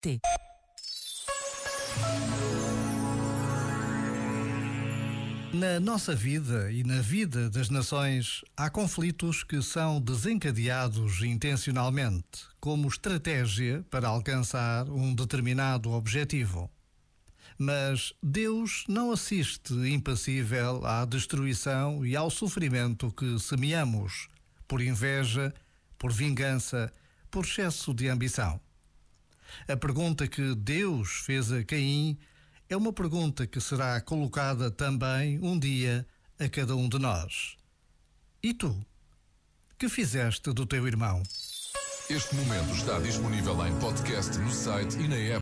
T. Na nossa vida e na vida das nações, há conflitos que são desencadeados intencionalmente, como estratégia para alcançar um determinado objetivo. Mas Deus não assiste impassível à destruição e ao sofrimento que semeamos, por inveja, por vingança, por excesso de ambição. A pergunta que Deus fez a Caim é uma pergunta que será colocada também um dia a cada um de nós. E tu? Que fizeste do teu irmão? Este momento está disponível em podcast no site e na app.